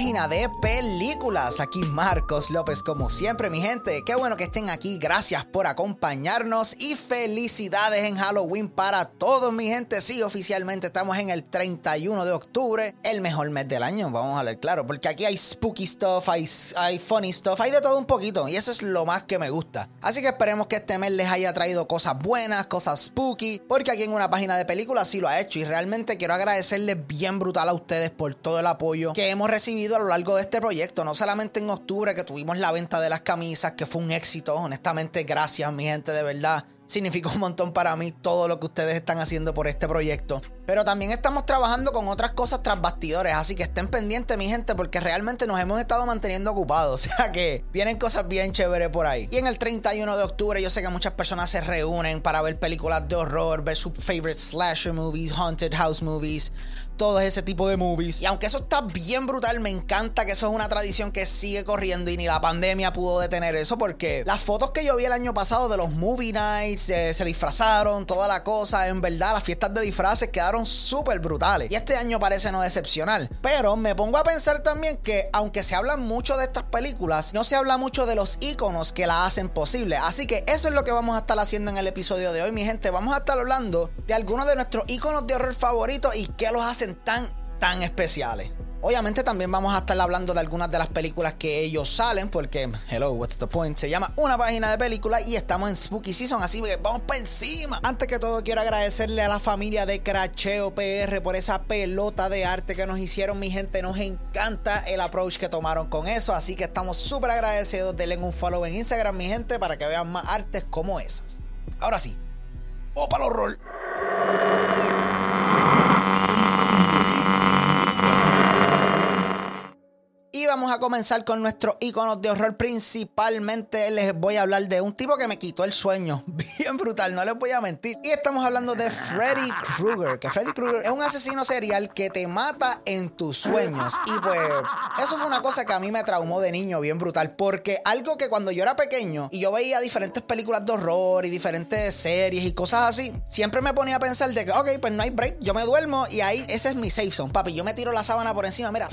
página de películas. Aquí Marcos López, como siempre, mi gente. Qué bueno que estén aquí. Gracias por acompañarnos y felicidades en Halloween para todos, mi gente. Sí, oficialmente estamos en el 31 de octubre, el mejor mes del año. Vamos a ver claro, porque aquí hay spooky stuff, hay, hay funny stuff, hay de todo un poquito. Y eso es lo más que me gusta. Así que esperemos que este mes les haya traído cosas buenas, cosas spooky, porque aquí en una página de películas sí lo ha hecho. Y realmente quiero agradecerles bien brutal a ustedes por todo el apoyo que hemos recibido a lo largo de este proyecto. No solamente en octubre que tuvimos la venta de las camisas, que fue un éxito. Honestamente, gracias mi gente, de verdad significa un montón para mí todo lo que ustedes están haciendo por este proyecto. Pero también estamos trabajando con otras cosas tras bastidores, así que estén pendientes, mi gente, porque realmente nos hemos estado manteniendo ocupados. O sea que vienen cosas bien chéveres por ahí. Y en el 31 de octubre, yo sé que muchas personas se reúnen para ver películas de horror, ver sus favorite slasher movies, haunted house movies todo ese tipo de movies. Y aunque eso está bien brutal, me encanta que eso es una tradición que sigue corriendo y ni la pandemia pudo detener eso porque las fotos que yo vi el año pasado de los movie nights, eh, se disfrazaron, toda la cosa, en verdad las fiestas de disfraces quedaron súper brutales. Y este año parece no decepcionar. Pero me pongo a pensar también que aunque se habla mucho de estas películas, no se habla mucho de los iconos que la hacen posible. Así que eso es lo que vamos a estar haciendo en el episodio de hoy, mi gente. Vamos a estar hablando de algunos de nuestros iconos de horror favoritos y qué los hacen tan, tan especiales. Obviamente también vamos a estar hablando de algunas de las películas que ellos salen, porque, hello, what's the point? Se llama Una página de películas y estamos en Spooky Season, así que vamos para encima. Antes que todo, quiero agradecerle a la familia de Cracheo PR por esa pelota de arte que nos hicieron, mi gente. Nos encanta el approach que tomaron con eso, así que estamos súper agradecidos. Denle un follow en Instagram, mi gente, para que vean más artes como esas. Ahora sí, para los horror. Y vamos a comenzar con nuestros iconos de horror. Principalmente les voy a hablar de un tipo que me quitó el sueño. Bien brutal, no les voy a mentir. Y estamos hablando de Freddy Krueger. Que Freddy Krueger es un asesino serial que te mata en tus sueños. Y pues, eso fue una cosa que a mí me traumó de niño, bien brutal. Porque algo que cuando yo era pequeño y yo veía diferentes películas de horror y diferentes series y cosas así, siempre me ponía a pensar de que, ok, pues no hay break, yo me duermo y ahí ese es mi safe zone, papi. Yo me tiro la sábana por encima, mira,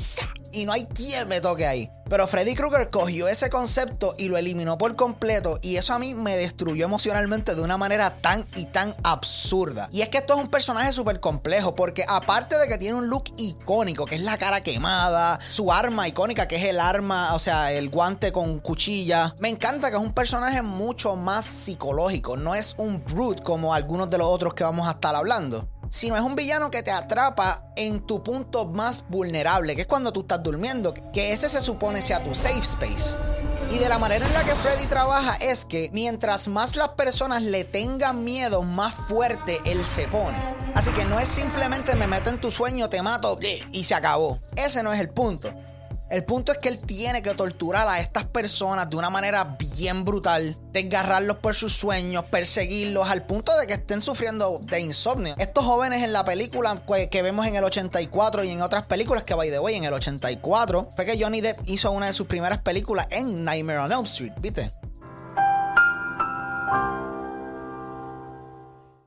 y no hay quien me toque ahí. Pero Freddy Krueger cogió ese concepto y lo eliminó por completo y eso a mí me destruyó emocionalmente de una manera tan y tan absurda. Y es que esto es un personaje súper complejo porque aparte de que tiene un look icónico, que es la cara quemada, su arma icónica, que es el arma, o sea, el guante con cuchilla, me encanta que es un personaje mucho más psicológico, no es un brute como algunos de los otros que vamos a estar hablando sino es un villano que te atrapa en tu punto más vulnerable, que es cuando tú estás durmiendo, que ese se supone sea tu safe space. Y de la manera en la que Freddy trabaja es que mientras más las personas le tengan miedo, más fuerte él se pone. Así que no es simplemente me meto en tu sueño, te mato y se acabó. Ese no es el punto. El punto es que él tiene que torturar a estas personas de una manera bien brutal, desgarrarlos por sus sueños, perseguirlos al punto de que estén sufriendo de insomnio. Estos jóvenes en la película que vemos en el 84 y en otras películas que by the way en el 84 fue que Johnny Depp hizo una de sus primeras películas en Nightmare on Elm Street, ¿viste?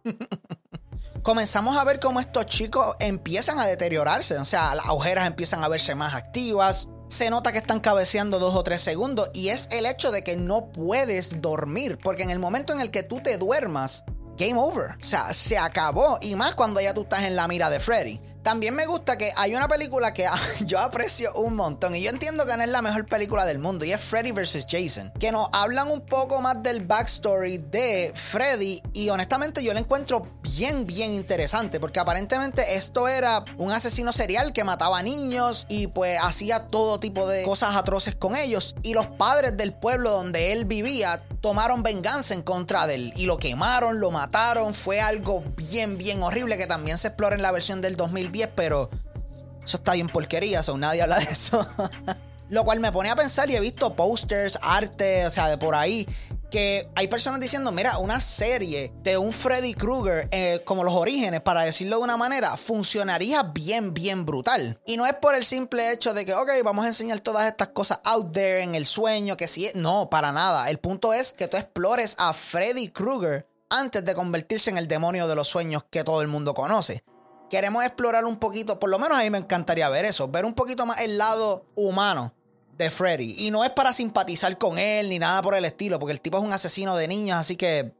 comenzamos a ver cómo estos chicos empiezan a deteriorarse. O sea, las agujeras empiezan a verse más activas. Se nota que están cabeceando dos o tres segundos. Y es el hecho de que no puedes dormir. Porque en el momento en el que tú te duermas, game over. O sea, se acabó. Y más cuando ya tú estás en la mira de Freddy. También me gusta que hay una película que yo aprecio un montón y yo entiendo que no es la mejor película del mundo y es Freddy vs. Jason, que nos hablan un poco más del backstory de Freddy y honestamente yo lo encuentro bien, bien interesante porque aparentemente esto era un asesino serial que mataba niños y pues hacía todo tipo de cosas atroces con ellos y los padres del pueblo donde él vivía tomaron venganza en contra de él y lo quemaron, lo mataron, fue algo bien, bien horrible que también se explora en la versión del 2010, pero eso está bien porquería, o nadie habla de eso. Lo cual me pone a pensar y he visto posters, arte, o sea, de por ahí, que hay personas diciendo, mira, una serie de un Freddy Krueger, eh, como los orígenes, para decirlo de una manera, funcionaría bien, bien brutal. Y no es por el simple hecho de que, ok, vamos a enseñar todas estas cosas out there en el sueño, que sí, no, para nada. El punto es que tú explores a Freddy Krueger antes de convertirse en el demonio de los sueños que todo el mundo conoce. Queremos explorar un poquito, por lo menos a mí me encantaría ver eso, ver un poquito más el lado humano de Freddy. Y no es para simpatizar con él ni nada por el estilo, porque el tipo es un asesino de niños, así que...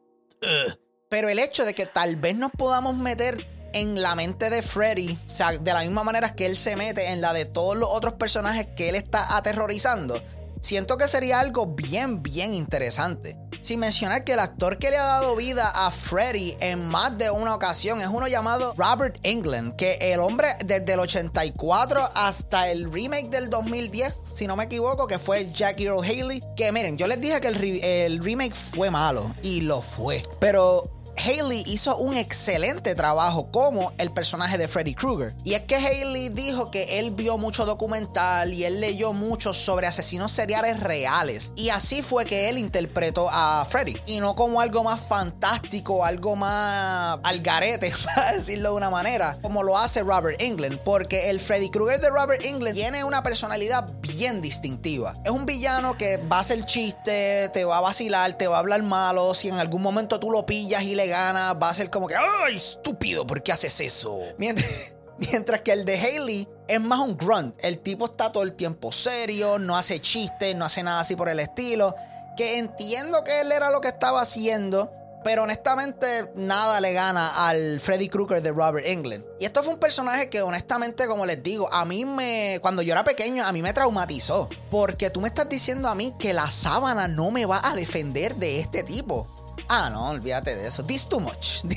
Pero el hecho de que tal vez nos podamos meter en la mente de Freddy, o sea, de la misma manera que él se mete en la de todos los otros personajes que él está aterrorizando, siento que sería algo bien, bien interesante. Sin mencionar que el actor que le ha dado vida a Freddy en más de una ocasión es uno llamado Robert England, que el hombre desde el 84 hasta el remake del 2010, si no me equivoco, que fue Jackie Earl Haley, que miren, yo les dije que el, el remake fue malo y lo fue, pero Haley hizo un excelente trabajo como el personaje de Freddy Krueger. Y es que Haley dijo que él vio mucho documental y él leyó mucho sobre asesinos seriales reales. Y así fue que él interpretó a Freddy. Y no como algo más fantástico, algo más al garete, para decirlo de una manera, como lo hace Robert England. Porque el Freddy Krueger de Robert England tiene una personalidad bien distintiva. Es un villano que va a hacer chiste, te va a vacilar, te va a hablar malo. Si en algún momento tú lo pillas y le gana, va a ser como que, ¡ay, estúpido! ¿Por qué haces eso? Mientras, que el de Haley es más un grunt. El tipo está todo el tiempo serio, no hace chistes, no hace nada así por el estilo. Que entiendo que él era lo que estaba haciendo. Pero honestamente nada le gana al Freddy Krueger de Robert England. Y esto fue un personaje que honestamente, como les digo, a mí me... Cuando yo era pequeño, a mí me traumatizó. Porque tú me estás diciendo a mí que la sábana no me va a defender de este tipo. Ah, no, olvídate de eso. This too much.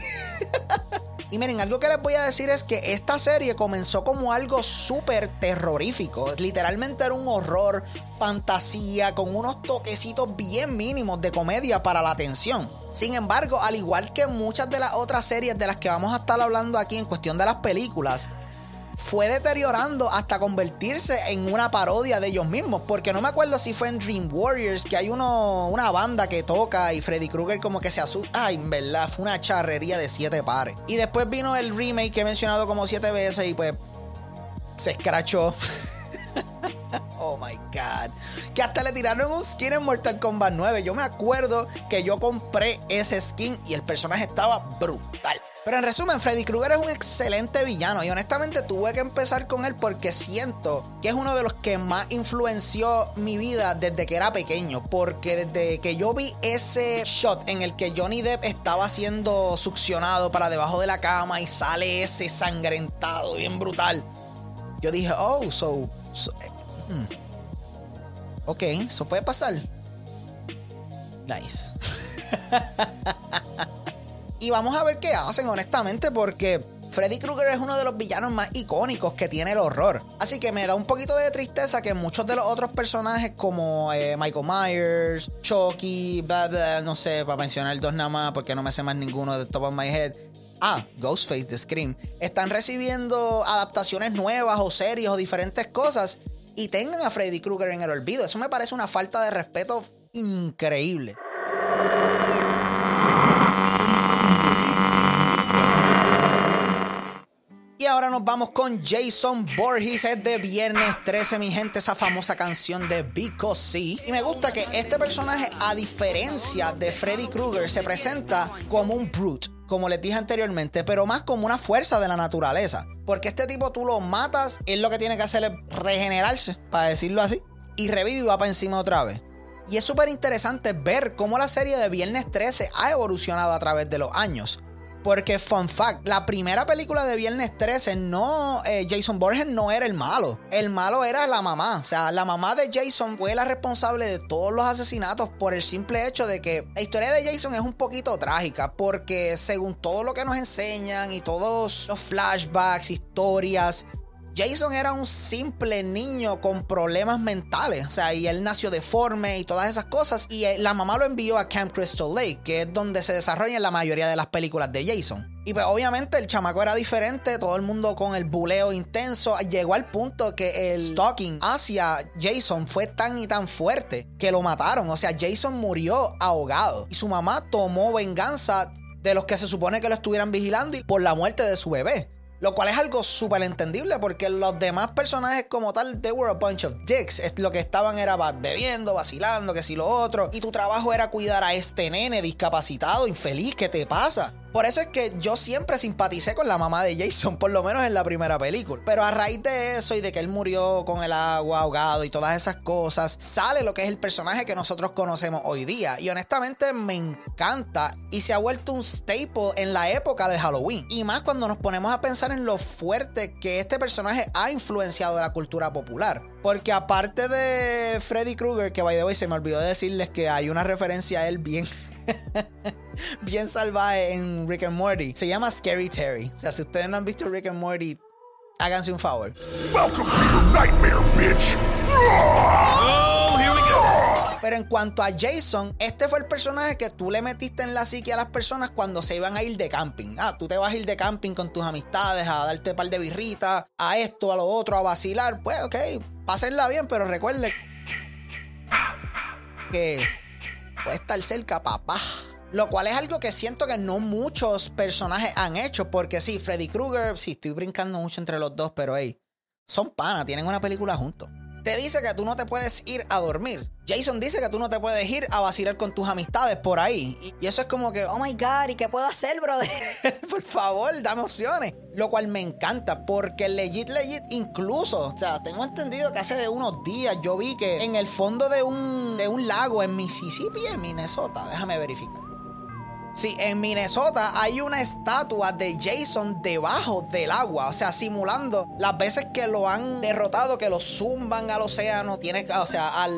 Y miren, algo que les voy a decir es que esta serie comenzó como algo súper terrorífico. Literalmente era un horror, fantasía, con unos toquecitos bien mínimos de comedia para la atención. Sin embargo, al igual que muchas de las otras series de las que vamos a estar hablando aquí en cuestión de las películas, fue deteriorando hasta convertirse en una parodia de ellos mismos. Porque no me acuerdo si fue en Dream Warriors que hay uno, una banda que toca y Freddy Krueger como que se asusta. Ay, en verdad, fue una charrería de siete pares. Y después vino el remake que he mencionado como siete veces y pues se escrachó. Oh my god. Que hasta le tiraron un skin en Mortal Kombat 9. Yo me acuerdo que yo compré ese skin y el personaje estaba brutal. Pero en resumen, Freddy Krueger es un excelente villano y honestamente tuve que empezar con él porque siento que es uno de los que más influenció mi vida desde que era pequeño. Porque desde que yo vi ese shot en el que Johnny Depp estaba siendo succionado para debajo de la cama y sale ese sangrentado bien brutal, yo dije, oh, so. Hmm. Ok, eso puede pasar. Nice. Y vamos a ver qué hacen, honestamente, porque Freddy Krueger es uno de los villanos más icónicos que tiene el horror. Así que me da un poquito de tristeza que muchos de los otros personajes como eh, Michael Myers, Chucky, no sé, para mencionar dos nada más porque no me sé más ninguno de top of my head. Ah, Ghostface de Scream. Están recibiendo adaptaciones nuevas o series o diferentes cosas y tengan a Freddy Krueger en el olvido. Eso me parece una falta de respeto increíble. Y ahora nos vamos con Jason Borges, es de Viernes 13, mi gente, esa famosa canción de Because Sí. Y me gusta que este personaje, a diferencia de Freddy Krueger, se presenta como un brute, como les dije anteriormente, pero más como una fuerza de la naturaleza. Porque este tipo tú lo matas, él lo que tiene que hacer es regenerarse, para decirlo así, y revive y va para encima otra vez. Y es súper interesante ver cómo la serie de Viernes 13 ha evolucionado a través de los años. Porque, fun fact, la primera película de Viernes 13, no, eh, Jason Borges no era el malo. El malo era la mamá. O sea, la mamá de Jason fue la responsable de todos los asesinatos por el simple hecho de que la historia de Jason es un poquito trágica. Porque según todo lo que nos enseñan y todos los flashbacks, historias, Jason era un simple niño con problemas mentales, o sea, y él nació deforme y todas esas cosas, y eh, la mamá lo envió a Camp Crystal Lake, que es donde se desarrollan la mayoría de las películas de Jason. Y pues obviamente el chamaco era diferente, todo el mundo con el buleo intenso, llegó al punto que el stalking hacia Jason fue tan y tan fuerte que lo mataron, o sea, Jason murió ahogado y su mamá tomó venganza de los que se supone que lo estuvieran vigilando por la muerte de su bebé. Lo cual es algo súper entendible porque los demás personajes como tal, they were a bunch of dicks. Lo que estaban era bebiendo, vacilando, que si lo otro. Y tu trabajo era cuidar a este nene discapacitado, infeliz, ¿qué te pasa? Por eso es que yo siempre simpaticé con la mamá de Jason, por lo menos en la primera película. Pero a raíz de eso y de que él murió con el agua ahogado y todas esas cosas, sale lo que es el personaje que nosotros conocemos hoy día. Y honestamente me encanta y se ha vuelto un staple en la época de Halloween. Y más cuando nos ponemos a pensar en lo fuerte que este personaje ha influenciado la cultura popular. Porque aparte de Freddy Krueger, que by the way se me olvidó decirles que hay una referencia a él bien. bien salvaje en Rick and Morty. Se llama Scary Terry. O sea, si ustedes no han visto Rick and Morty, háganse un favor. Welcome to your nightmare, bitch. Oh, here we go. Pero en cuanto a Jason, este fue el personaje que tú le metiste en la psique a las personas cuando se iban a ir de camping. Ah, tú te vas a ir de camping con tus amistades a darte un par de birritas, a esto, a lo otro, a vacilar. Pues ok, pásenla bien, pero recuerde que puede estar cerca, papá. Lo cual es algo que siento que no muchos personajes han hecho. Porque sí, Freddy Krueger, sí, estoy brincando mucho entre los dos, pero hey, son panas, tienen una película juntos. Te dice que tú no te puedes ir a dormir. Jason dice que tú no te puedes ir a vacilar con tus amistades por ahí. Y eso es como que, oh my god, ¿y qué puedo hacer, brother? por favor, dame opciones. Lo cual me encanta porque legit, legit, incluso, o sea, tengo entendido que hace de unos días yo vi que en el fondo de un, de un lago en Mississippi, en Minnesota, déjame verificar. Sí, en Minnesota hay una estatua de Jason debajo del agua, o sea, simulando las veces que lo han derrotado, que lo zumban al océano, tienes, o sea, al,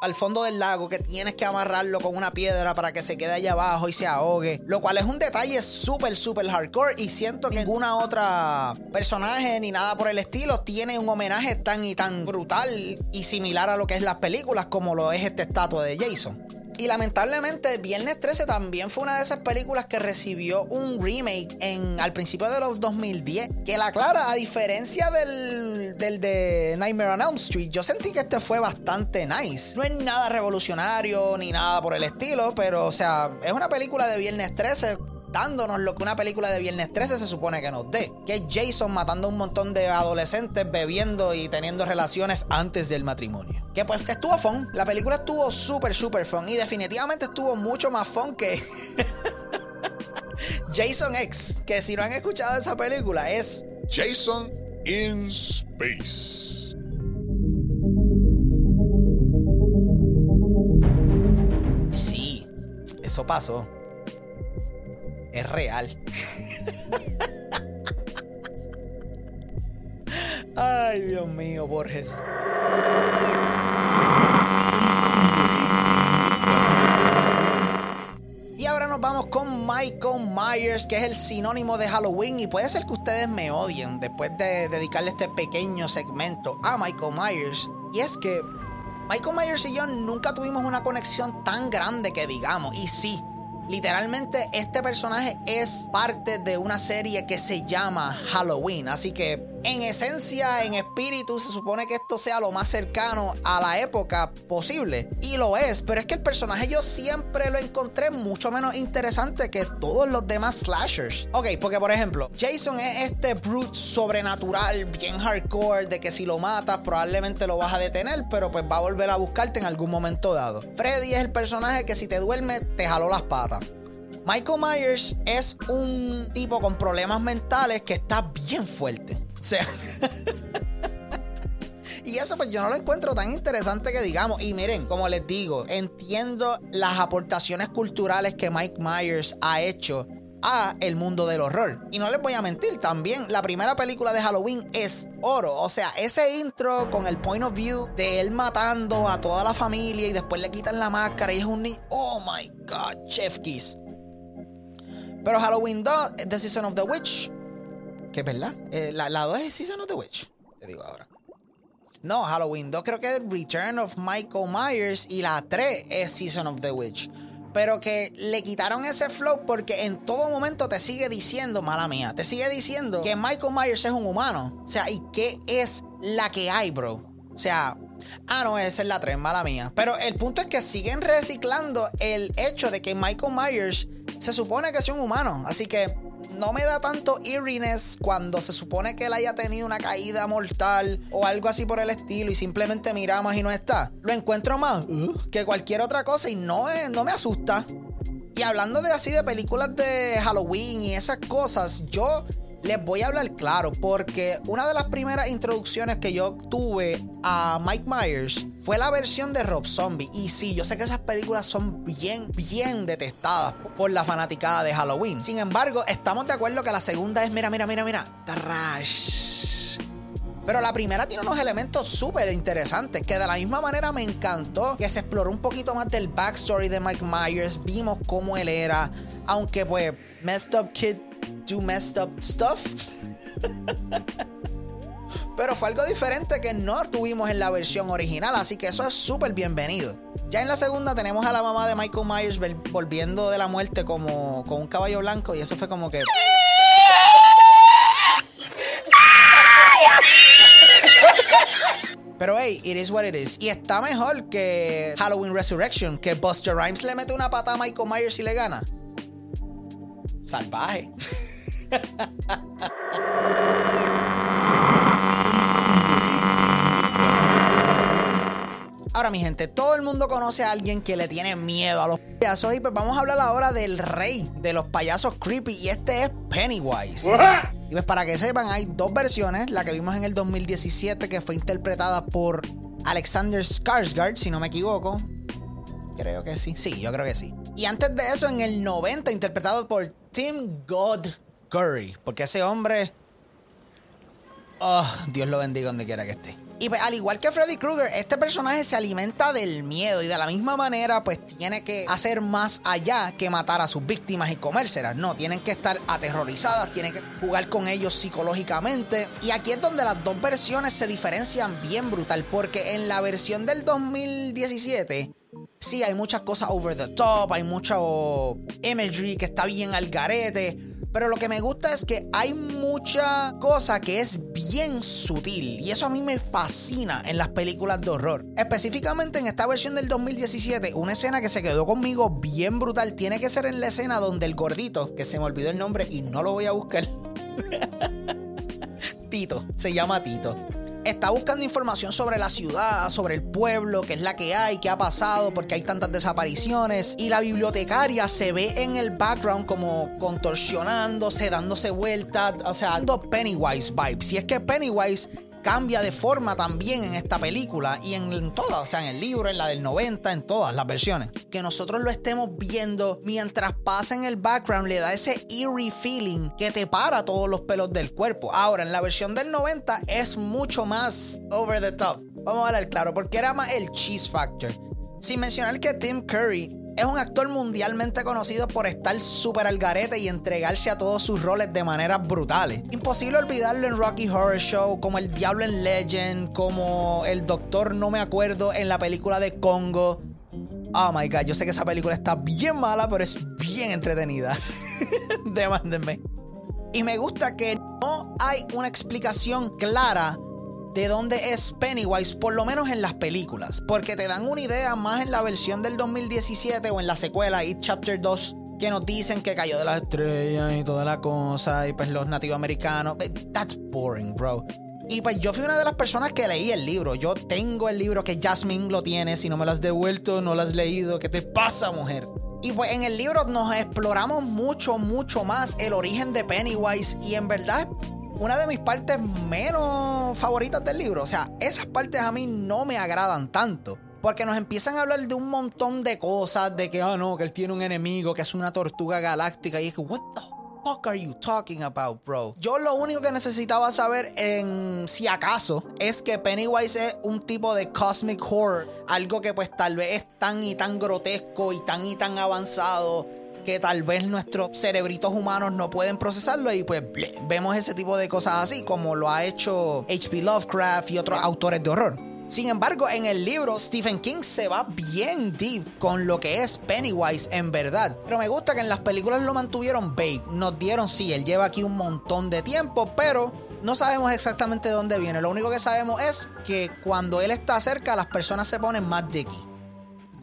al fondo del lago, que tienes que amarrarlo con una piedra para que se quede allá abajo y se ahogue, lo cual es un detalle súper, súper hardcore y siento que ninguna otra personaje ni nada por el estilo tiene un homenaje tan y tan brutal y similar a lo que es las películas como lo es esta estatua de Jason. Y lamentablemente, Viernes 13 también fue una de esas películas que recibió un remake en, al principio de los 2010. Que la clara, a diferencia del, del de Nightmare on Elm Street, yo sentí que este fue bastante nice. No es nada revolucionario ni nada por el estilo, pero, o sea, es una película de Viernes 13 dándonos lo que una película de Viernes 13 se supone que nos dé, que es Jason matando a un montón de adolescentes bebiendo y teniendo relaciones antes del matrimonio. Que pues estuvo fun, la película estuvo súper, súper fun y definitivamente estuvo mucho más fun que Jason X, que si no han escuchado esa película es Jason in Space. Sí, eso pasó es real. Ay, Dios mío, Borges. Y ahora nos vamos con Michael Myers, que es el sinónimo de Halloween. Y puede ser que ustedes me odien después de dedicarle este pequeño segmento a Michael Myers. Y es que Michael Myers y yo nunca tuvimos una conexión tan grande que digamos. Y sí, Literalmente este personaje es parte de una serie que se llama Halloween, así que en esencia, en espíritu, se supone que esto sea lo más cercano a la época posible. Y lo es, pero es que el personaje yo siempre lo encontré mucho menos interesante que todos los demás slashers. Ok, porque por ejemplo, Jason es este brute sobrenatural, bien hardcore, de que si lo matas probablemente lo vas a detener, pero pues va a volver a buscarte en algún momento dado. Freddy es el personaje que si te duerme te jaló las patas. Michael Myers es un tipo con problemas mentales que está bien fuerte. O sea. Y eso pues yo no lo encuentro tan interesante que digamos. Y miren, como les digo, entiendo las aportaciones culturales que Mike Myers ha hecho a el mundo del horror. Y no les voy a mentir, también la primera película de Halloween es oro. O sea, ese intro con el point of view de él matando a toda la familia y después le quitan la máscara y es un... Oh my god, Chef Kiss. Pero Halloween 2, The Season of the Witch, que es verdad. Eh, la, 2 es Season of the Witch, te digo ahora. No, Halloween 2 creo que es Return of Michael Myers y la 3 es Season of the Witch. Pero que le quitaron ese flow porque en todo momento te sigue diciendo, mala mía, te sigue diciendo que Michael Myers es un humano. O sea, ¿y qué es la que hay, bro? O sea, ah, no, esa es la 3, mala mía. Pero el punto es que siguen reciclando el hecho de que Michael Myers se supone que es un humano. Así que no me da tanto eeriness cuando se supone que él haya tenido una caída mortal o algo así por el estilo y simplemente miramos y no está. Lo encuentro más uh, que cualquier otra cosa y no, no me asusta. Y hablando de así de películas de Halloween y esas cosas, yo les voy a hablar claro porque una de las primeras introducciones que yo tuve a Mike Myers fue la versión de Rob Zombie. Y sí, yo sé que esas películas son bien, bien detestadas por la fanaticada de Halloween. Sin embargo, estamos de acuerdo que la segunda es, mira, mira, mira, mira, trash. Pero la primera tiene unos elementos súper interesantes que de la misma manera me encantó que se exploró un poquito más del backstory de Mike Myers, vimos cómo él era, aunque pues Messed Up Kid do messed up stuff. Pero fue algo diferente que no tuvimos en la versión original, así que eso es súper bienvenido. Ya en la segunda tenemos a la mamá de Michael Myers volviendo de la muerte como con un caballo blanco y eso fue como que... Pero hey, it is what it is. Y está mejor que Halloween Resurrection, que Buster Rhymes le mete una pata a Michael Myers y le gana. Salvaje. Ahora, mi gente, todo el mundo conoce a alguien que le tiene miedo a los payasos. Y pues vamos a hablar ahora del rey de los payasos creepy. Y este es Pennywise. Y pues para que sepan, hay dos versiones. La que vimos en el 2017, que fue interpretada por Alexander Skarsgård, si no me equivoco. Creo que sí. Sí, yo creo que sí. Y antes de eso, en el 90, interpretado por Tim God Curry. Porque ese hombre. Oh, Dios lo bendiga donde quiera que esté. Y pues, al igual que Freddy Krueger, este personaje se alimenta del miedo y de la misma manera, pues tiene que hacer más allá que matar a sus víctimas y comérselas. No, tienen que estar aterrorizadas, tienen que jugar con ellos psicológicamente. Y aquí es donde las dos versiones se diferencian bien brutal, porque en la versión del 2017 sí hay muchas cosas over the top, hay mucho imagery que está bien al garete. Pero lo que me gusta es que hay mucha cosa que es bien sutil. Y eso a mí me fascina en las películas de horror. Específicamente en esta versión del 2017, una escena que se quedó conmigo bien brutal. Tiene que ser en la escena donde el gordito, que se me olvidó el nombre y no lo voy a buscar. Tito, se llama Tito está buscando información sobre la ciudad, sobre el pueblo, qué es la que hay, qué ha pasado, porque hay tantas desapariciones. Y la bibliotecaria se ve en el background como contorsionándose, dándose vueltas, o sea, dando Pennywise vibes. Si es que Pennywise cambia de forma también en esta película y en, todas, o sea, en el libro, en la del 90, en todas las versiones. Que nosotros lo estemos viendo mientras pasa en el background le da ese eerie feeling que te para todos los pelos del cuerpo. Ahora, en la versión del 90 es mucho más over the top. Vamos a hablar claro, porque era más el cheese factor. Sin mencionar que Tim Curry es un actor mundialmente conocido por estar súper al garete y entregarse a todos sus roles de maneras brutales. Imposible olvidarlo en Rocky Horror Show, como el Diablo en Legend, como el Doctor No Me Acuerdo en la película de Congo. Oh my god, yo sé que esa película está bien mala, pero es bien entretenida. Demándenme. Y me gusta que no hay una explicación clara de dónde es Pennywise, por lo menos en las películas, porque te dan una idea más en la versión del 2017 o en la secuela It Chapter 2 que nos dicen que cayó de las estrellas y toda la cosa y pues los nativos americanos. Eh, that's boring, bro. Y pues yo fui una de las personas que leí el libro. Yo tengo el libro que Jasmine lo tiene. Si no me lo has devuelto, no lo has leído. ¿Qué te pasa, mujer? Y pues en el libro nos exploramos mucho, mucho más el origen de Pennywise. Y en verdad una de mis partes menos favoritas del libro. O sea, esas partes a mí no me agradan tanto. Porque nos empiezan a hablar de un montón de cosas, de que, ah, no, que él tiene un enemigo, que es una tortuga galáctica. Y es que, what the fuck are you talking about, bro? Yo lo único que necesitaba saber en si acaso es que Pennywise es un tipo de cosmic horror, algo que pues tal vez es tan y tan grotesco y tan y tan avanzado que tal vez nuestros cerebritos humanos no pueden procesarlo y pues vemos ese tipo de cosas así como lo ha hecho H.P. Lovecraft y otros autores de horror. Sin embargo, en el libro Stephen King se va bien deep con lo que es Pennywise en verdad. Pero me gusta que en las películas lo mantuvieron vague. Nos dieron, sí, él lleva aquí un montón de tiempo, pero no sabemos exactamente de dónde viene. Lo único que sabemos es que cuando él está cerca, las personas se ponen más dicky.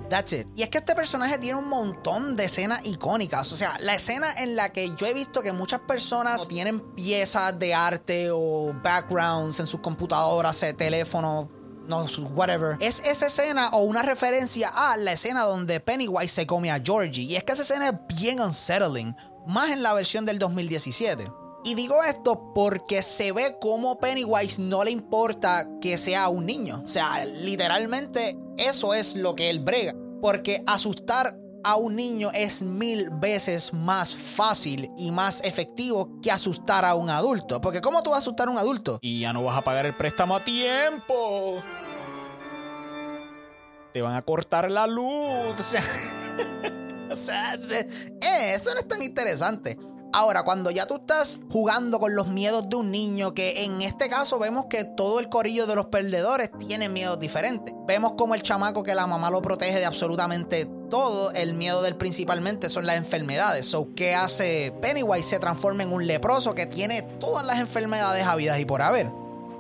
That's it. Y es que este personaje tiene un montón de escenas icónicas. O sea, la escena en la que yo he visto que muchas personas tienen piezas de arte o backgrounds en sus computadoras, teléfonos, no, whatever. Es esa escena o una referencia a la escena donde Pennywise se come a Georgie. Y es que esa escena es bien unsettling, más en la versión del 2017. Y digo esto porque se ve como Pennywise no le importa que sea un niño. O sea, literalmente eso es lo que él brega. Porque asustar a un niño es mil veces más fácil y más efectivo que asustar a un adulto. Porque ¿cómo tú vas a asustar a un adulto? Y ya no vas a pagar el préstamo a tiempo. Te van a cortar la luz. O sea, o sea eh, eso no es tan interesante. Ahora, cuando ya tú estás jugando con los miedos de un niño, que en este caso vemos que todo el corillo de los perdedores tiene miedos diferentes. Vemos como el chamaco que la mamá lo protege de absolutamente todo, el miedo del principalmente son las enfermedades. So, ¿qué hace Pennywise? Se transforma en un leproso que tiene todas las enfermedades habidas y por haber.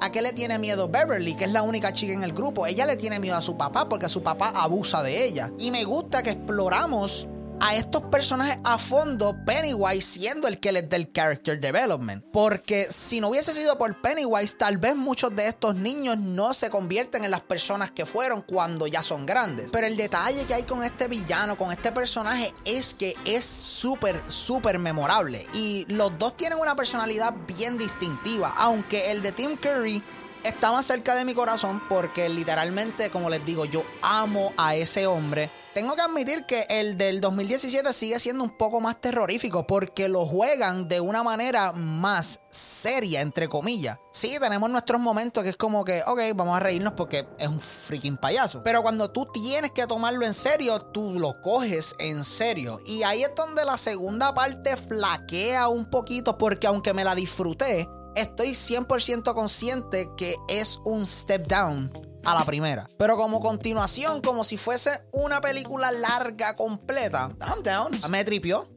¿A qué le tiene miedo Beverly, que es la única chica en el grupo? Ella le tiene miedo a su papá porque su papá abusa de ella. Y me gusta que exploramos a estos personajes a fondo, Pennywise siendo el que les del character development. Porque si no hubiese sido por Pennywise, tal vez muchos de estos niños no se convierten en las personas que fueron cuando ya son grandes. Pero el detalle que hay con este villano, con este personaje, es que es súper, súper memorable. Y los dos tienen una personalidad bien distintiva. Aunque el de Tim Curry está más cerca de mi corazón porque literalmente, como les digo, yo amo a ese hombre tengo que admitir que el del 2017 sigue siendo un poco más terrorífico porque lo juegan de una manera más seria, entre comillas. Sí, tenemos nuestros momentos que es como que, ok, vamos a reírnos porque es un freaking payaso. Pero cuando tú tienes que tomarlo en serio, tú lo coges en serio. Y ahí es donde la segunda parte flaquea un poquito porque aunque me la disfruté, estoy 100% consciente que es un step down a la primera. Pero como continuación, como si fuese una película larga, completa, I'm down. Me tripió.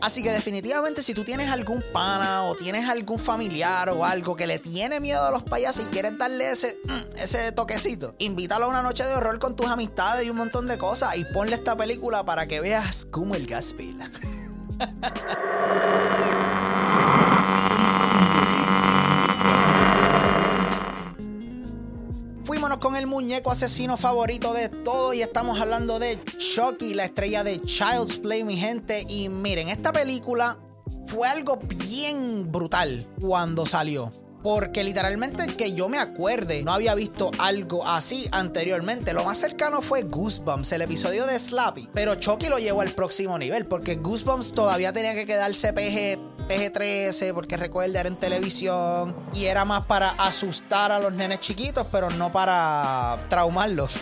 Así que definitivamente si tú tienes algún pana o tienes algún familiar o algo que le tiene miedo a los payasos y quieres darle ese, mm, ese toquecito, invítalo a una noche de horror con tus amistades y un montón de cosas y ponle esta película para que veas cómo el gas pila. Fuímonos con el muñeco asesino favorito de todo y estamos hablando de Chucky, la estrella de Child's Play, mi gente. Y miren, esta película fue algo bien brutal cuando salió. Porque literalmente que yo me acuerde, no había visto algo así anteriormente. Lo más cercano fue Goosebumps, el episodio de Slappy. Pero Chucky lo llevó al próximo nivel, porque Goosebumps todavía tenía que quedarse PG PG-13 porque recuerda era en televisión y era más para asustar a los nenes chiquitos, pero no para traumarlos.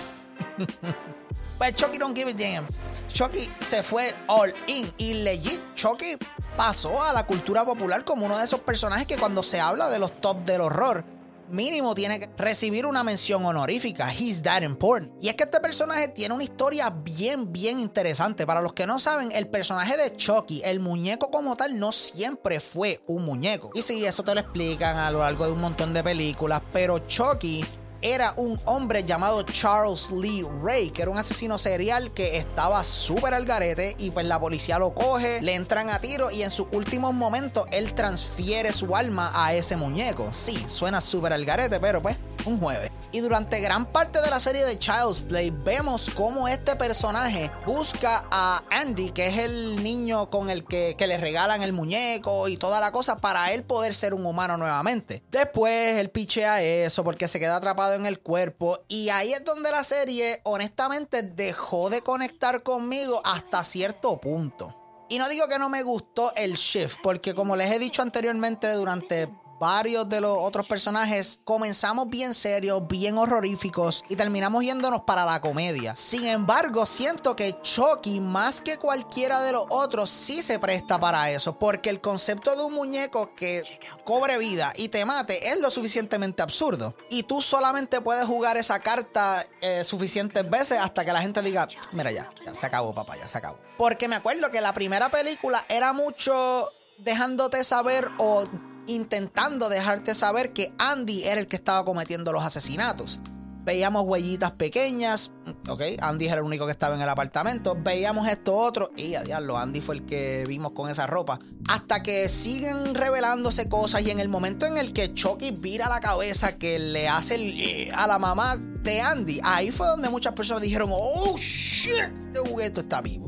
pues Chucky don't give a damn. Chucky se fue all in y legit Chucky pasó a la cultura popular como uno de esos personajes que cuando se habla de los top del horror mínimo tiene que recibir una mención honorífica. He's that important. Y es que este personaje tiene una historia bien, bien interesante. Para los que no saben, el personaje de Chucky, el muñeco como tal, no siempre fue un muñeco. Y sí, eso te lo explican a lo largo de un montón de películas, pero Chucky era un hombre llamado Charles Lee Ray, que era un asesino serial que estaba súper al garete y pues la policía lo coge, le entran a tiro y en sus últimos momentos él transfiere su alma a ese muñeco. Sí, suena súper al garete, pero pues un jueves. Y durante gran parte de la serie de Child's Play vemos cómo este personaje busca a Andy, que es el niño con el que, que, le regalan el muñeco y toda la cosa para él poder ser un humano nuevamente. Después él pichea eso porque se queda atrapado en el cuerpo y ahí es donde la serie honestamente dejó de conectar conmigo hasta cierto punto. Y no digo que no me gustó el shift, porque como les he dicho anteriormente durante varios de los otros personajes comenzamos bien serios, bien horroríficos y terminamos yéndonos para la comedia. Sin embargo, siento que Chucky, más que cualquiera de los otros, sí se presta para eso, porque el concepto de un muñeco que cobre vida y te mate es lo suficientemente absurdo. Y tú solamente puedes jugar esa carta eh, suficientes veces hasta que la gente diga, mira ya, ya se acabó papá, ya se acabó. Porque me acuerdo que la primera película era mucho dejándote saber o intentando dejarte saber que Andy era el que estaba cometiendo los asesinatos. Veíamos huellitas pequeñas, ok, Andy era el único que estaba en el apartamento. Veíamos esto otro, y a diablo, Andy fue el que vimos con esa ropa. Hasta que siguen revelándose cosas, y en el momento en el que Chucky vira la cabeza, que le hace a la mamá, de Andy, ahí fue donde muchas personas dijeron, oh shit, este juguete está vivo.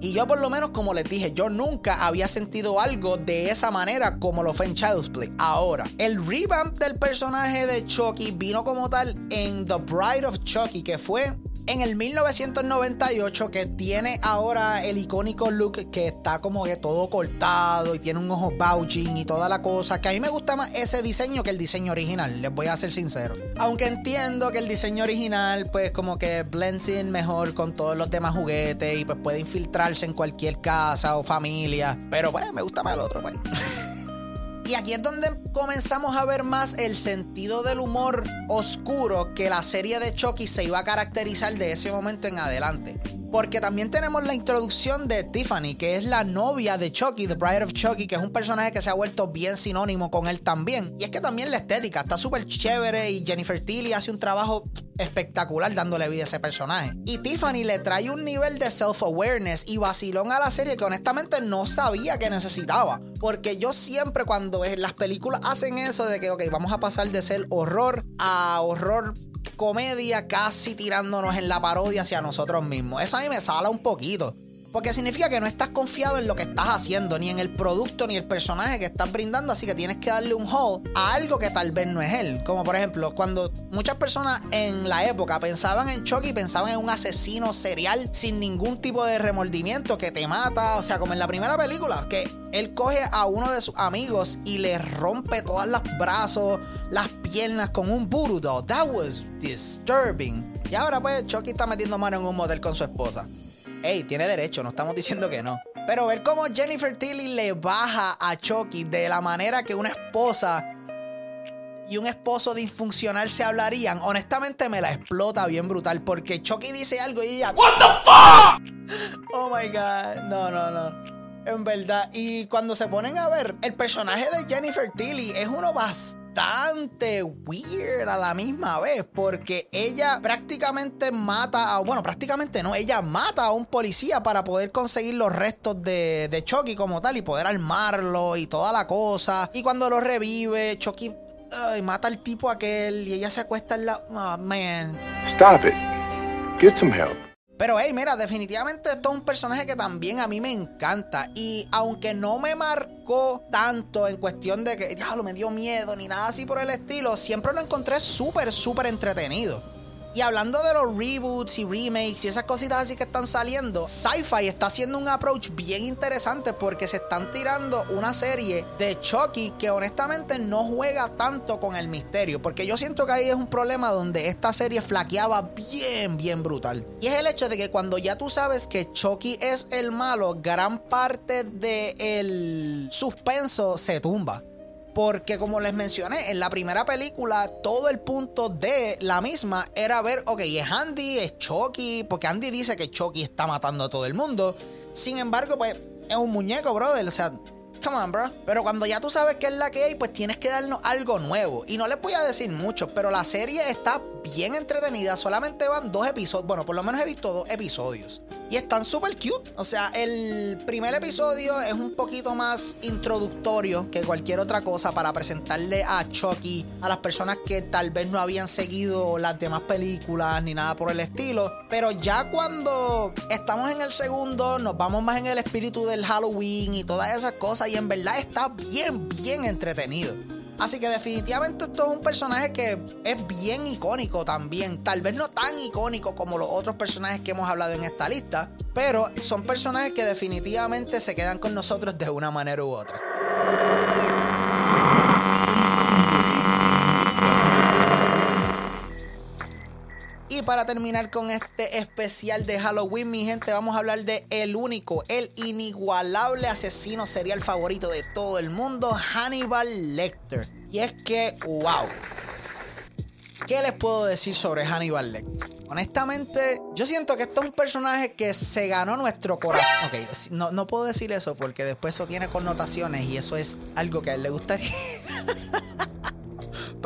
Y yo por lo menos, como les dije, yo nunca había sentido algo de esa manera como lo fue en Child's Play. Ahora, el revamp del personaje de Chucky vino como tal en The Bride of Chucky, que fue en el 1998 que tiene ahora el icónico look que está como que todo cortado y tiene un ojo bouching y toda la cosa, que a mí me gusta más ese diseño que el diseño original, les voy a ser sincero. Aunque entiendo que el diseño original pues como que blends in mejor con todos los demás juguetes y pues puede infiltrarse en cualquier casa o familia, pero pues me gusta más el otro pues. Y aquí es donde comenzamos a ver más el sentido del humor oscuro que la serie de Chucky se iba a caracterizar de ese momento en adelante. Porque también tenemos la introducción de Tiffany, que es la novia de Chucky, The Bride of Chucky, que es un personaje que se ha vuelto bien sinónimo con él también. Y es que también la estética está súper chévere y Jennifer Tilly hace un trabajo espectacular dándole vida a ese personaje. Y Tiffany le trae un nivel de self-awareness y vacilón a la serie que honestamente no sabía que necesitaba. Porque yo siempre cuando las películas hacen eso de que, ok, vamos a pasar de ser horror a horror comedia casi tirándonos en la parodia hacia nosotros mismos. Eso a mí me sala un poquito. Porque significa que no estás confiado en lo que estás haciendo, ni en el producto, ni el personaje que estás brindando, así que tienes que darle un hold a algo que tal vez no es él. Como por ejemplo, cuando muchas personas en la época pensaban en Chucky, pensaban en un asesino serial sin ningún tipo de remordimiento que te mata, o sea, como en la primera película, que él coge a uno de sus amigos y le rompe todos los brazos, las piernas con un voodoo That was disturbing. Y ahora pues Chucky está metiendo mano en un motel con su esposa. Ey, tiene derecho, no estamos diciendo que no. Pero ver cómo Jennifer Tilly le baja a Chucky de la manera que una esposa y un esposo disfuncional se hablarían, honestamente me la explota bien brutal. Porque Chucky dice algo y ella. ¿What the fuck? Oh my god. No, no, no. En verdad. Y cuando se ponen a ver, el personaje de Jennifer Tilly es uno bastante bastante weird a la misma vez, porque ella prácticamente mata a, bueno, prácticamente no, ella mata a un policía para poder conseguir los restos de, de Chucky como tal y poder armarlo y toda la cosa. Y cuando lo revive, Chucky mata al tipo aquel y ella se acuesta en la... Oh, man. Stop it. Get some help. Pero hey, mira, definitivamente esto es un personaje que también a mí me encanta. Y aunque no me marcó tanto en cuestión de que, diablo, me dio miedo ni nada así por el estilo, siempre lo encontré súper, súper entretenido. Y hablando de los reboots y remakes y esas cositas así que están saliendo, Sci-Fi está haciendo un approach bien interesante porque se están tirando una serie de Chucky que honestamente no juega tanto con el misterio. Porque yo siento que ahí es un problema donde esta serie flaqueaba bien, bien brutal. Y es el hecho de que cuando ya tú sabes que Chucky es el malo, gran parte del suspenso se tumba. Porque como les mencioné, en la primera película todo el punto de la misma era ver, ok, es Andy, es Chucky, porque Andy dice que Chucky está matando a todo el mundo. Sin embargo, pues es un muñeco, brother. O sea, come on, bro. Pero cuando ya tú sabes qué es la que hay, pues tienes que darnos algo nuevo. Y no les voy a decir mucho, pero la serie está bien entretenida. Solamente van dos episodios. Bueno, por lo menos he visto dos episodios. Y están súper cute. O sea, el primer episodio es un poquito más introductorio que cualquier otra cosa para presentarle a Chucky a las personas que tal vez no habían seguido las demás películas ni nada por el estilo. Pero ya cuando estamos en el segundo, nos vamos más en el espíritu del Halloween y todas esas cosas. Y en verdad está bien, bien entretenido. Así que definitivamente esto es un personaje que es bien icónico también. Tal vez no tan icónico como los otros personajes que hemos hablado en esta lista, pero son personajes que definitivamente se quedan con nosotros de una manera u otra. Y para terminar con este especial de Halloween, mi gente, vamos a hablar de el único, el inigualable asesino serial favorito de todo el mundo, Hannibal Lecter. Y es que, wow. ¿Qué les puedo decir sobre Hannibal Lecter? Honestamente, yo siento que esto es un personaje que se ganó nuestro corazón. Ok, no, no puedo decir eso porque después eso tiene connotaciones y eso es algo que a él le gustaría.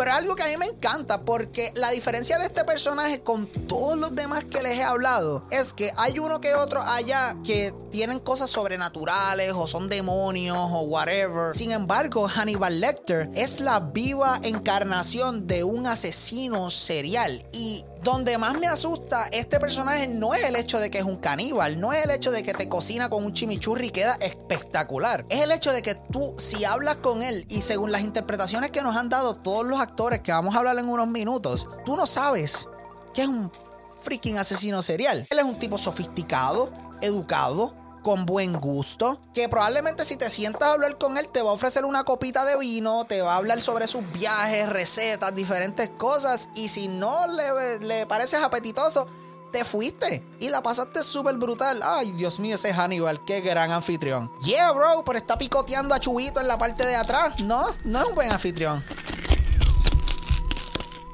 Pero algo que a mí me encanta porque la diferencia de este personaje con todos los demás que les he hablado es que hay uno que otro allá que tienen cosas sobrenaturales o son demonios o whatever. Sin embargo, Hannibal Lecter es la viva encarnación de un asesino serial y Donde más me asusta este personaje no es el hecho de que es un caníbal, no es el hecho de que te cocina con un chimichurri y queda espectacular. Es el hecho de que tú, si hablas con él y según las interpretaciones que nos han dado todos los actores que vamos a hablar en unos minutos, tú no sabes que es un freaking asesino serial. Él es un tipo sofisticado, educado, con buen gusto, que probablemente si te sientas a hablar con él te va a ofrecer una copita de vino, te va a hablar sobre sus viajes, recetas, diferentes cosas, y si no le, le pareces apetitoso, te fuiste y la pasaste súper brutal. Ay, Dios mío, ese Hannibal, qué gran anfitrión. Yeah, bro, pero está picoteando a Chubito en la parte de atrás. No, no es un buen anfitrión.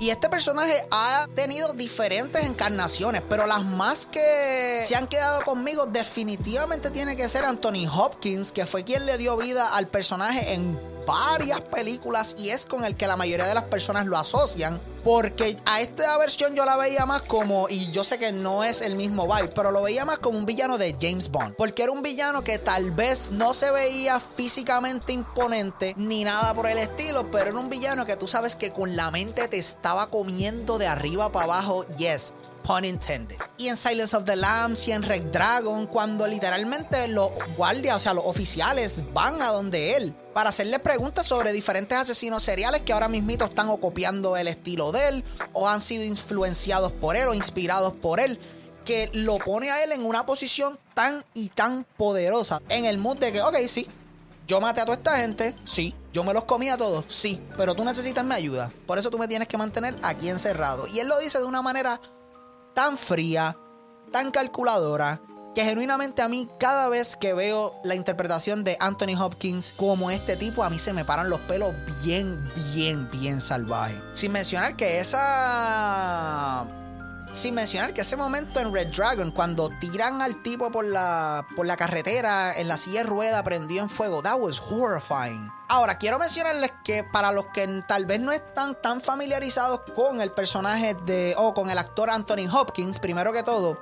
Y este personaje ha tenido diferentes encarnaciones, pero las más que se han quedado conmigo definitivamente tiene que ser Anthony Hopkins, que fue quien le dio vida al personaje en varias películas y es con el que la mayoría de las personas lo asocian. Porque a esta versión yo la veía más como, y yo sé que no es el mismo vibe, pero lo veía más como un villano de James Bond. Porque era un villano que tal vez no se veía físicamente imponente ni nada por el estilo, pero era un villano que tú sabes que con la mente te estaba comiendo de arriba para abajo. Yes, pun intended. Y en Silence of the Lambs y en Red Dragon, cuando literalmente los guardias, o sea, los oficiales van a donde él para hacerle preguntas sobre diferentes asesinos seriales que ahora mismito están copiando el estilo de él o han sido influenciados por él o inspirados por él que lo pone a él en una posición tan y tan poderosa en el mood de que, ok, sí, yo maté a toda esta gente, sí, yo me los comí a todos, sí, pero tú necesitas mi ayuda. Por eso tú me tienes que mantener aquí encerrado. Y él lo dice de una manera tan fría, tan calculadora, que genuinamente a mí cada vez que veo la interpretación de Anthony Hopkins como este tipo, a mí se me paran los pelos bien, bien, bien salvajes. Sin mencionar que esa... Sin mencionar que ese momento en Red Dragon, cuando tiran al tipo por la, por la carretera en la silla de rueda prendido en fuego, that was horrifying. Ahora, quiero mencionarles que para los que tal vez no están tan familiarizados con el personaje de, o con el actor Anthony Hopkins, primero que todo,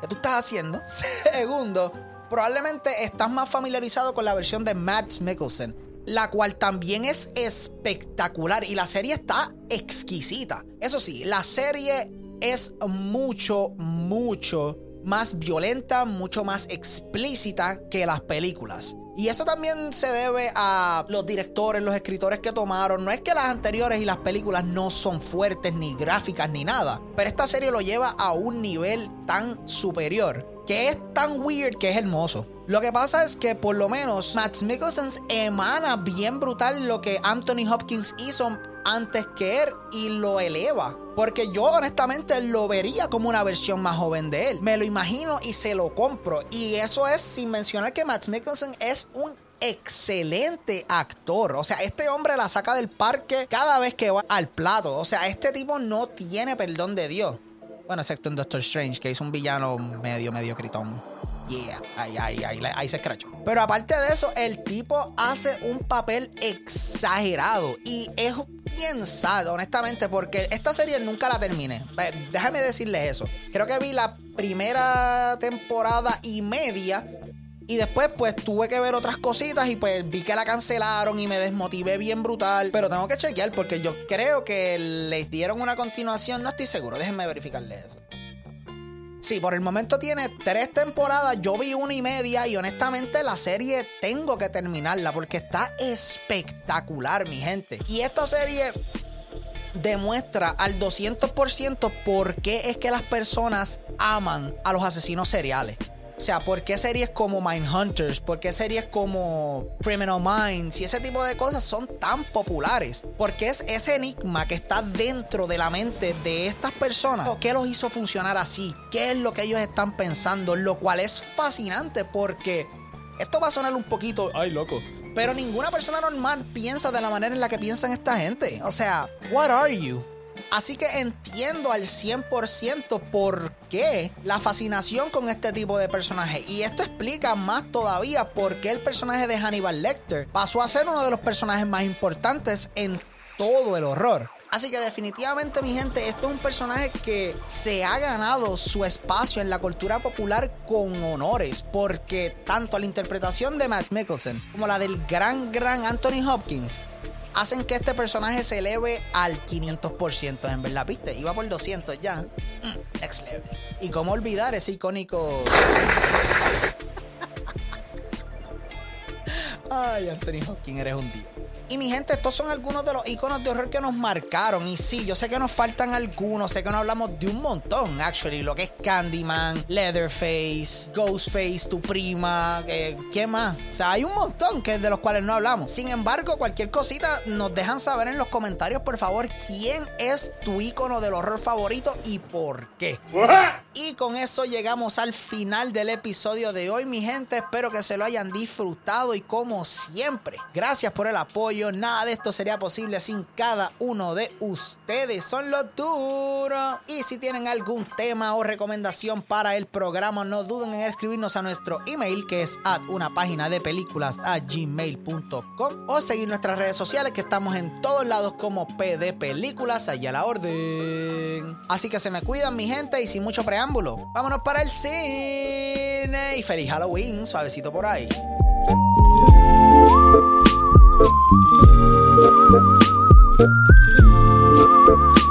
¿qué tú estás haciendo? Segundo, probablemente estás más familiarizado con la versión de Matt Mikkelsen, la cual también es espectacular y la serie está exquisita. Eso sí, la serie es mucho, mucho más violenta, mucho más explícita que las películas. Y eso también se debe a los directores, los escritores que tomaron. No es que las anteriores y las películas no son fuertes, ni gráficas, ni nada. Pero esta serie lo lleva a un nivel tan superior. Que es tan weird que es hermoso. Lo que pasa es que por lo menos Matt Mikkelsen emana bien brutal lo que Anthony Hopkins hizo antes que él y lo eleva. Porque yo honestamente lo vería como una versión más joven de él. Me lo imagino y se lo compro. Y eso es sin mencionar que Matt Mikkelsen es un excelente actor. O sea, este hombre la saca del parque cada vez que va al plato. O sea, este tipo no tiene perdón de Dios. Bueno, excepto en Doctor Strange, que es un villano medio, medio critón. Yeah, ahí, ahí, ahí, ahí se escrachó. Pero aparte de eso, el tipo hace un papel exagerado y es bien sad, honestamente, porque esta serie nunca la terminé. Déjame decirles eso. Creo que vi la primera temporada y media y después, pues tuve que ver otras cositas y pues vi que la cancelaron y me desmotivé bien brutal. Pero tengo que chequear porque yo creo que les dieron una continuación. No estoy seguro. Déjenme verificarles eso. Sí, por el momento tiene tres temporadas. Yo vi una y media y honestamente la serie tengo que terminarla porque está espectacular, mi gente. Y esta serie demuestra al 200% por qué es que las personas aman a los asesinos seriales. O sea, ¿por qué series como Mindhunters? ¿Por qué series como Criminal Minds? Y ese tipo de cosas son tan populares. Porque es ese enigma que está dentro de la mente de estas personas. ¿Qué los hizo funcionar así? ¿Qué es lo que ellos están pensando? Lo cual es fascinante porque esto va a sonar un poquito... Ay, loco. Pero ninguna persona normal piensa de la manera en la que piensan esta gente. O sea, what are you? Así que entiendo al 100% por qué la fascinación con este tipo de personaje. Y esto explica más todavía por qué el personaje de Hannibal Lecter pasó a ser uno de los personajes más importantes en todo el horror. Así que definitivamente mi gente, esto es un personaje que se ha ganado su espacio en la cultura popular con honores, porque tanto la interpretación de Matt Mickelson como la del gran, gran Anthony Hopkins hacen que este personaje se eleve al 500%. En verdad, viste, iba por 200 ya. Mm, next level. Y cómo olvidar ese icónico. Ay, Anthony Hopkins, eres un dios. Y mi gente, estos son algunos de los iconos de horror que nos marcaron. Y sí, yo sé que nos faltan algunos, sé que no hablamos de un montón, actually. Lo que es Candyman, Leatherface, Ghostface, tu prima, eh, ¿qué más? O sea, hay un montón que de los cuales no hablamos. Sin embargo, cualquier cosita nos dejan saber en los comentarios, por favor, quién es tu icono del horror favorito y por qué. Y con eso llegamos al final del episodio de hoy, mi gente. Espero que se lo hayan disfrutado y siempre, gracias por el apoyo. Nada de esto sería posible sin cada uno de ustedes. Son los duros. Y si tienen algún tema o recomendación para el programa, no duden en escribirnos a nuestro email que es at una página de películas a gmail.com o seguir nuestras redes sociales que estamos en todos lados como PD Películas, allá la orden. Así que se me cuidan mi gente y sin mucho preámbulo, vámonos para el cine y feliz Halloween, suavecito por ahí. Thank you.